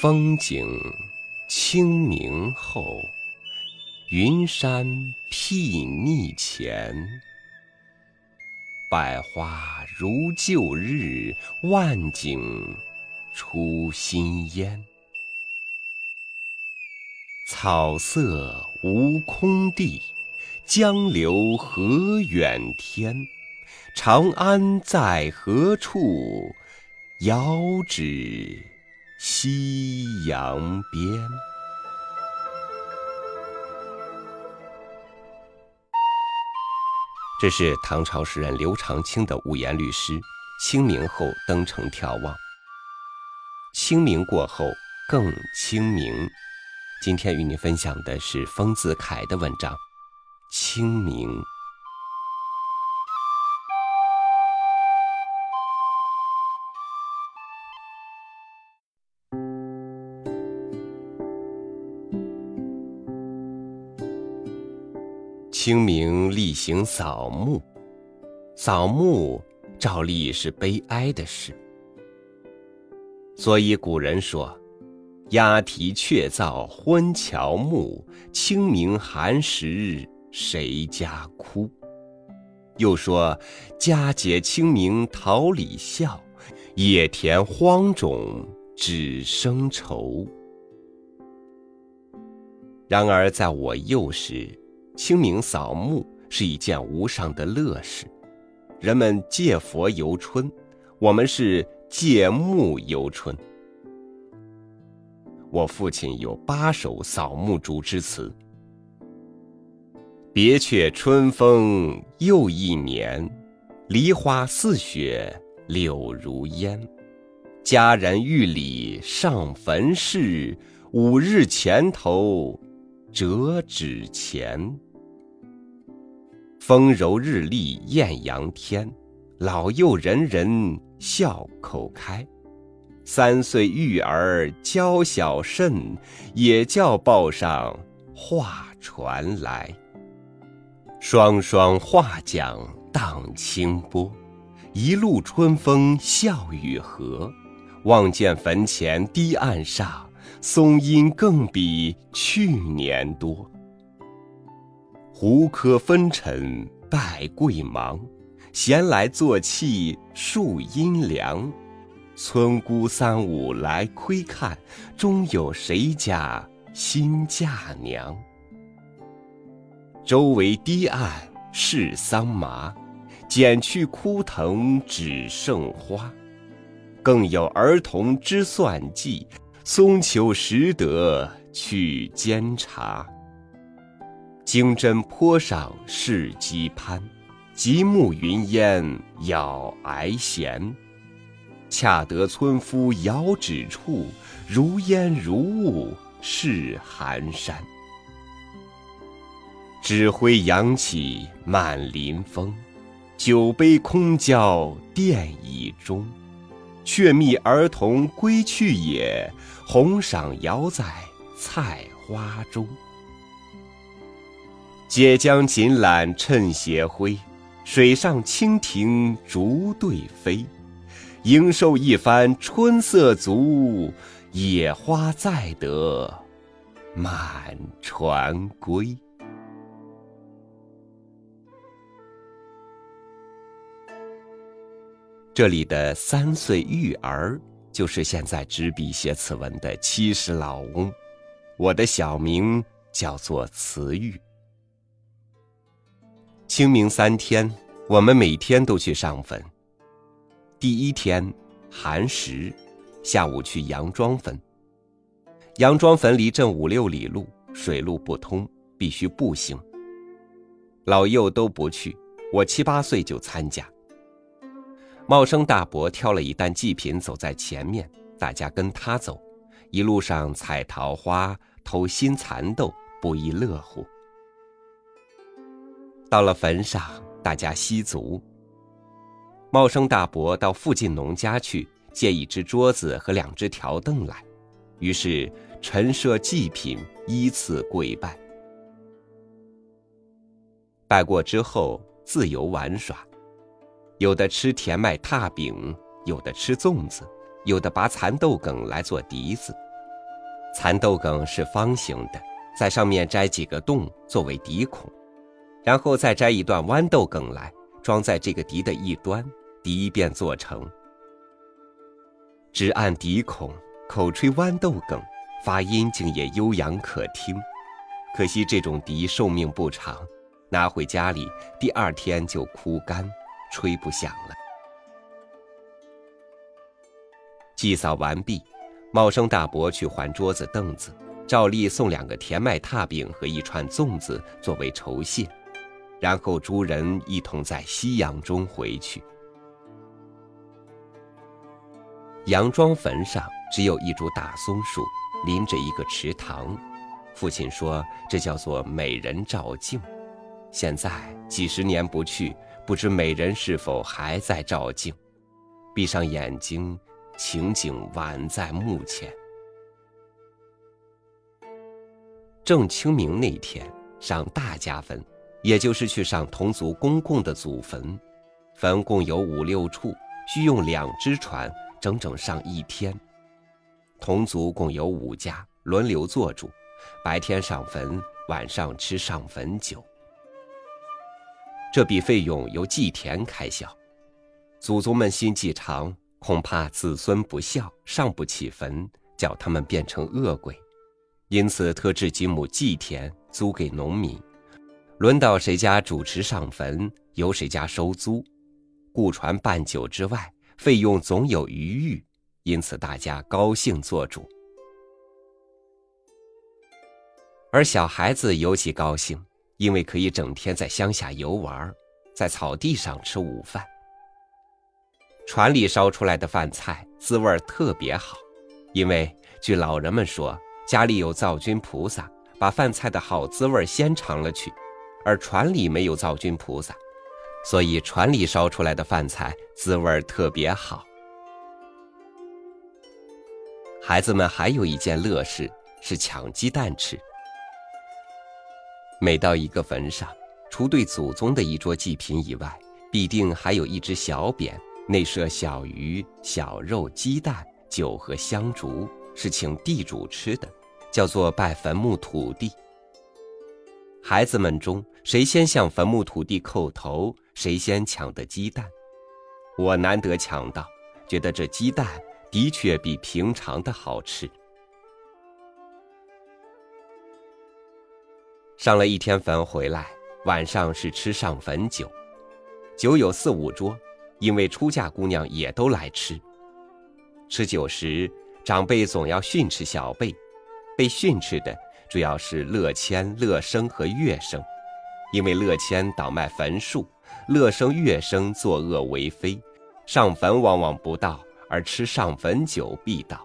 风景清明后，云山睥睨前。百花如旧日，万景出新烟。草色无空地，江流何远天？长安在何处？遥指夕阳边。这是唐朝诗人刘长卿的五言律诗。清明后登城眺望，清明过后更清明。今天与你分享的是丰子恺的文章《清明》。清明例行扫墓，扫墓照例是悲哀的事，所以古人说：“鸦啼鹊噪昏乔木，清明寒食谁家哭？”又说：“佳节清明桃李笑，野田荒冢只生愁。”然而在我幼时，清明扫墓是一件无上的乐事，人们借佛游春，我们是借墓游春。我父亲有八首扫墓竹之词：别却春风又一年，梨花似雪柳如烟。家人玉里上坟事，五日前头折纸钱。风柔日丽艳阳天，老幼人人笑口开。三岁育儿娇小甚，也叫报上画传来。双双画桨荡清波，一路春风笑雨和。望见坟前堤岸上，松阴更比去年多。胡柯分尘拜贵忙，闲来坐憩树阴凉。村姑三五来窥看，终有谁家新嫁娘？周围堤岸是桑麻，剪去枯藤只剩花。更有儿童织算计，松球拾得去监察。经针坡上是鸡攀，极目云烟咬挨弦。恰得村夫遥指处，如烟如雾是寒山。纸灰扬起满林风，酒杯空交殿椅中。却觅儿童归去也，红裳摇在菜花中。解将锦缆趁斜晖，水上蜻蜓逐对飞。应受一番春色足，野花载得满船归。这里的三岁育儿，就是现在执笔写此文的七十老翁。我的小名叫做慈玉。清明三天，我们每天都去上坟。第一天寒食，下午去杨庄坟。杨庄坟离镇五六里路，水路不通，必须步行。老幼都不去，我七八岁就参加。茂生大伯挑了一担祭品走在前面，大家跟他走，一路上采桃花、偷新蚕豆，不亦乐乎。到了坟上，大家吸足。茂生大伯到附近农家去借一只桌子和两只条凳来，于是陈设祭品，依次跪拜。拜过之后，自由玩耍，有的吃甜麦踏饼，有的吃粽子，有的拔蚕豆梗来做笛子，蚕豆梗是方形的，在上面摘几个洞作为笛孔，然后再摘一段豌豆梗来装在这个笛的一端，笛便做成。只按笛孔，口吹豌豆梗，发音竟也悠扬可听。可惜这种笛寿命不长，拿回家里第二天就枯干，吹不响了。祭扫完毕，茂生大伯去还桌子凳子，照例送两个甜麦踏饼和一串粽子作为酬谢，然后诸人一同在夕阳中回去。杨庄坟上只有一株大松树，临着一个池塘。父亲说这叫做美人照镜。现在几十年不去，不知美人是否还在照镜。闭上眼睛，情景宛在目前。正清明那天上大家坟，也就是去上同族公共的祖坟。坟共有五六处，需用两只船。整整上一天，同族共有五家，轮流做主，白天上坟，晚上吃上坟酒。这笔费用由祭田开销。祖宗们心计长，恐怕子孙不孝，上不起坟，叫他们变成恶鬼，因此特制几亩祭田租给农民，轮到谁家主持上坟，由谁家收租，雇船办酒之外。费用总有余裕，因此大家高兴做主，而小孩子尤其高兴，因为可以整天在乡下游玩，在草地上吃午饭。船里烧出来的饭菜滋味特别好，因为据老人们说，家里有灶君菩萨，把饭菜的好滋味先尝了去，而船里没有灶君菩萨。所以船里烧出来的饭菜滋味特别好。孩子们还有一件乐事是抢鸡蛋吃。每到一个坟上，除对祖宗的一桌祭品以外，必定还有一只小匾，内设小鱼、小肉、鸡蛋、酒和香烛，是请地主吃的，叫做拜坟墓土地。孩子们中谁先向坟墓土地叩头？谁先抢的鸡蛋？我难得抢到，觉得这鸡蛋的确比平常的好吃。上了一天坟回来，晚上是吃上坟酒，酒有四五桌，因为出嫁姑娘也都来吃。吃酒时，长辈总要训斥小辈，被训斥的主要是乐谦、乐生和乐生，因为乐谦倒卖坟树。乐生、乐生作恶为非，上坟往往不到，而吃上坟酒必到。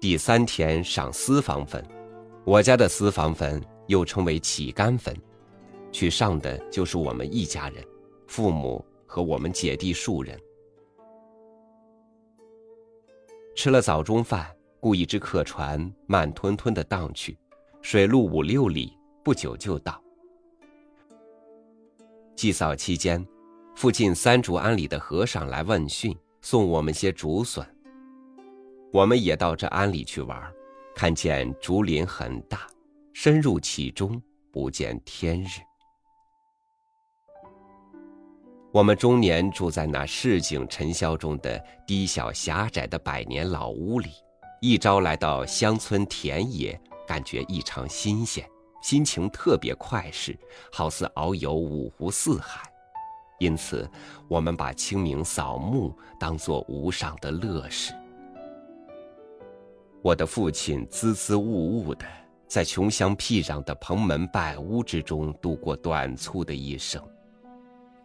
第三天上私房坟，我家的私房坟又称为乞干坟，去上的就是我们一家人，父母和我们姐弟数人。吃了早中饭，雇一只客船，慢吞吞的荡去，水路五六里，不久就到。祭扫期间，附近三竹庵里的和尚来问讯，送我们些竹笋。我们也到这庵里去玩，看见竹林很大，深入其中，不见天日。我们中年住在那市井尘嚣中的低小狭窄的百年老屋里，一朝来到乡村田野，感觉异常新鲜。心情特别快适，好似遨游五湖四海，因此我们把清明扫墓当作无上的乐事。我的父亲支支吾吾的，在穷乡僻壤的蓬门败屋之中度过短促的一生，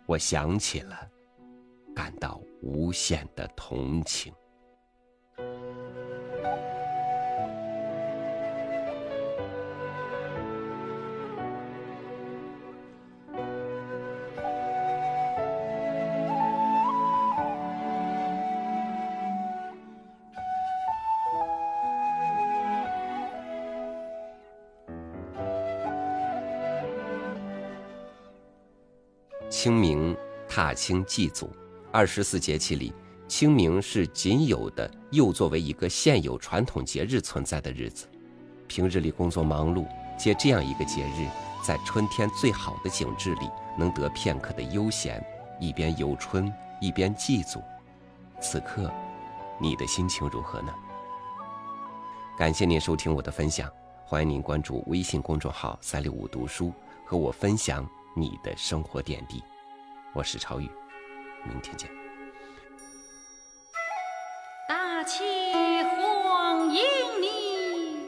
我想起了，感到无限的同情。清明踏青祭祖，二十四节气里清明是仅有的又作为一个现有传统节日存在的日子。平日里工作忙碌，借这样一个节日，在春天最好的景致里，能得片刻的悠闲，一边游春，一边祭祖。此刻，你的心情如何呢？感谢您收听我的分享，欢迎您关注微信公众号“三六五读书”，和我分享你的生活点滴。我是朝雨，明天见。大器欢迎你，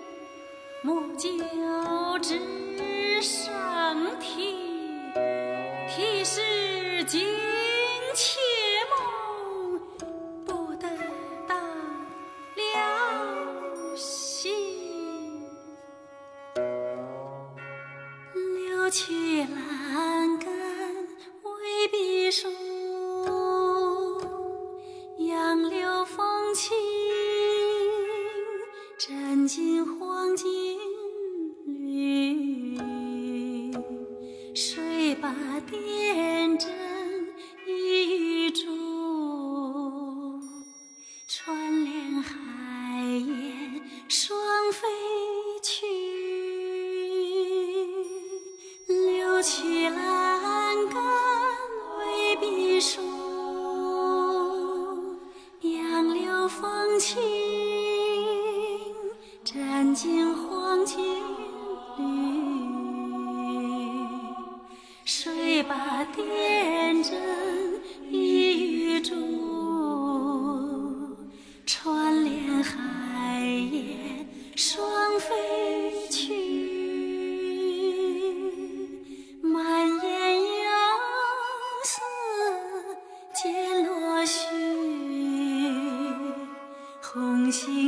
莫就只剩提，提是金钱。把点针一柱？穿连海燕双飞去，柳去栏杆未必熟。杨柳风轻，沾尽黄金把点针一柱？穿连海燕双飞去，满眼杨丝渐落絮，红杏